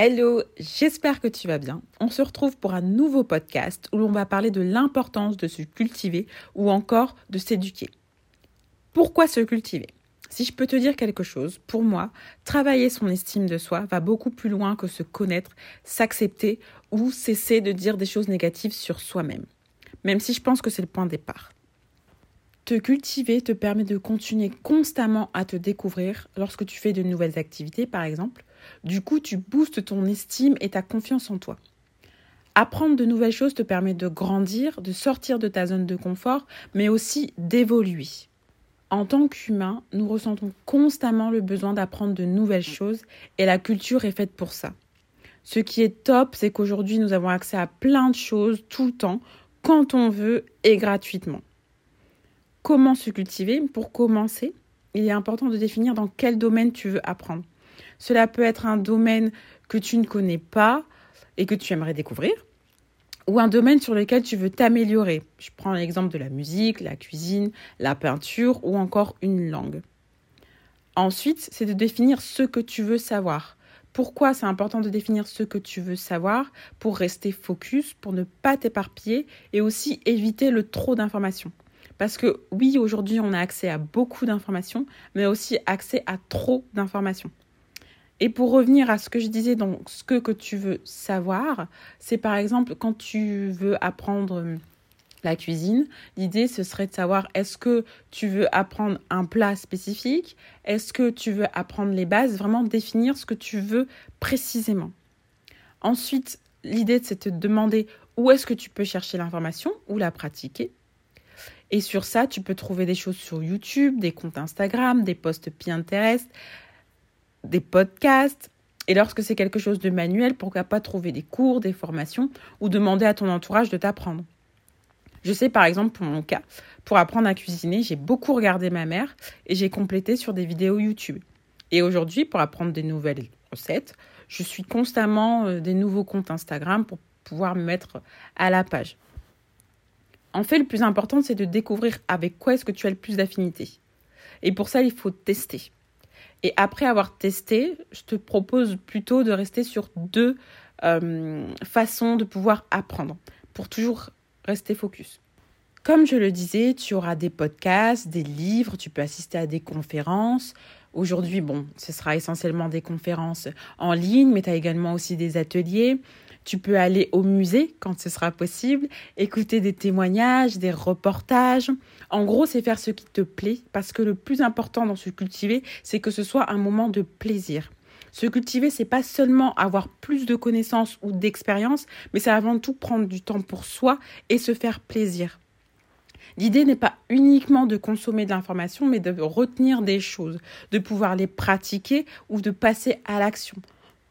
Hello, j'espère que tu vas bien. On se retrouve pour un nouveau podcast où l'on va parler de l'importance de se cultiver ou encore de s'éduquer. Pourquoi se cultiver? Si je peux te dire quelque chose, pour moi, travailler son estime de soi va beaucoup plus loin que se connaître, s'accepter ou cesser de dire des choses négatives sur soi-même. Même si je pense que c'est le point de départ. Te cultiver te permet de continuer constamment à te découvrir lorsque tu fais de nouvelles activités, par exemple du coup, tu boostes ton estime et ta confiance en toi. Apprendre de nouvelles choses te permet de grandir, de sortir de ta zone de confort, mais aussi d'évoluer. En tant qu'humain, nous ressentons constamment le besoin d'apprendre de nouvelles choses et la culture est faite pour ça. Ce qui est top, c'est qu'aujourd'hui, nous avons accès à plein de choses tout le temps, quand on veut et gratuitement. Comment se cultiver? Pour commencer, il est important de définir dans quel domaine tu veux apprendre. Cela peut être un domaine que tu ne connais pas et que tu aimerais découvrir, ou un domaine sur lequel tu veux t'améliorer. Je prends l'exemple de la musique, la cuisine, la peinture ou encore une langue. Ensuite, c'est de définir ce que tu veux savoir. Pourquoi c'est important de définir ce que tu veux savoir? Pour rester focus, pour ne pas t'éparpiller et aussi éviter le trop d'informations. Parce que oui, aujourd'hui, on a accès à beaucoup d'informations, mais aussi accès à trop d'informations. Et pour revenir à ce que je disais, donc ce que, tu veux savoir, c'est par exemple quand tu veux apprendre euh, la cuisine, l'idée ce serait de savoir est-ce que tu veux apprendre un plat spécifique, est-ce que tu veux apprendre les bases, vraiment définir ce que tu veux précisément. Ensuite, l'idée c'est de te demander où est-ce que tu peux chercher l'information ou la pratiquer. Et sur ça, tu peux trouver des choses sur YouTube, des comptes Instagram, des posts Pinterest, des podcasts. Et lorsque c'est quelque chose de manuel, pourquoi pas trouver des cours, des formations ou demander à ton entourage de t'apprendre. Je sais par exemple pour mon cas, pour apprendre à cuisiner, j'ai beaucoup regardé ma mère et j'ai complété sur des vidéos YouTube. Et aujourd'hui, pour apprendre des nouvelles recettes, je suis constamment euh, des nouveaux comptes Instagram pour pouvoir me mettre à la page. En fait, le plus important, c'est de découvrir avec quoi est-ce que tu as le plus d'affinité. Et pour ça, il faut tester. Et après avoir testé, je te propose plutôt de rester sur deux euh, façons de pouvoir apprendre pour toujours rester focus. Comme je le disais, tu auras des podcasts, des livres, tu peux assister à des conférences. Aujourd'hui, bon, ce sera essentiellement des conférences en ligne, mais tu as également aussi des ateliers. Tu peux aller au musée quand ce sera possible, écouter des témoignages, des reportages. En gros, c'est faire ce qui te plaît parce que le plus important dans se cultiver, c'est que ce soit un moment de plaisir. Se cultiver, c'est pas seulement avoir plus de connaissances ou d'expérience, mais c'est avant tout prendre du temps pour soi et se faire plaisir. L'idée n'est pas uniquement de consommer de l'information, mais de retenir des choses, de pouvoir les pratiquer ou de passer à l'action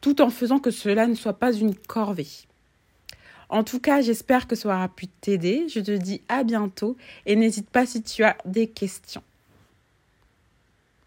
tout en faisant que cela ne soit pas une corvée. En tout cas, j'espère que ça aura pu t'aider. Je te dis à bientôt et n'hésite pas si tu as des questions.